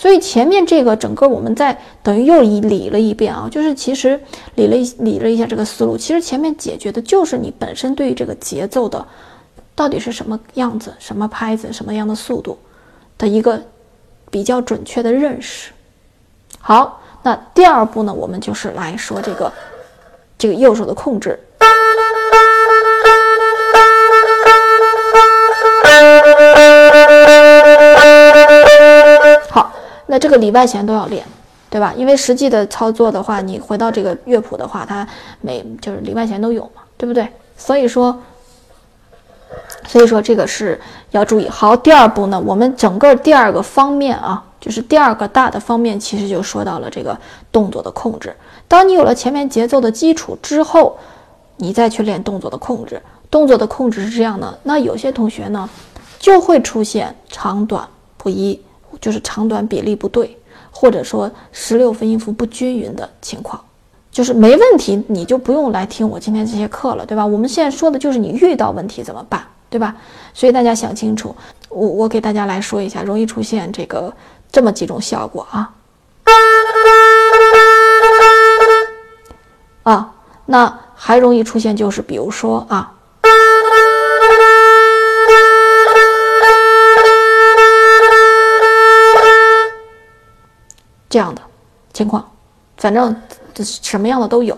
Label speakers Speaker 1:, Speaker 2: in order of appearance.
Speaker 1: 所以前面这个整个我们在等于又一理了一遍啊，就是其实理了一理了一下这个思路，其实前面解决的就是你本身对于这个节奏的到底是什么样子、什么拍子、什么样的速度的一个比较准确的认识。好，那第二步呢，我们就是来说这个这个右手的控制。个里外弦都要练，对吧？因为实际的操作的话，你回到这个乐谱的话，它每就是里外弦都有嘛，对不对？所以说，所以说这个是要注意。好，第二步呢，我们整个第二个方面啊，就是第二个大的方面，其实就说到了这个动作的控制。当你有了前面节奏的基础之后，你再去练动作的控制。动作的控制是这样的，那有些同学呢，就会出现长短不一。就是长短比例不对，或者说十六分音符不均匀的情况，就是没问题，你就不用来听我今天这些课了，对吧？我们现在说的就是你遇到问题怎么办，对吧？所以大家想清楚，我我给大家来说一下，容易出现这个这么几种效果啊啊，那还容易出现就是比如说啊。这样的情况，反正什么样的都有。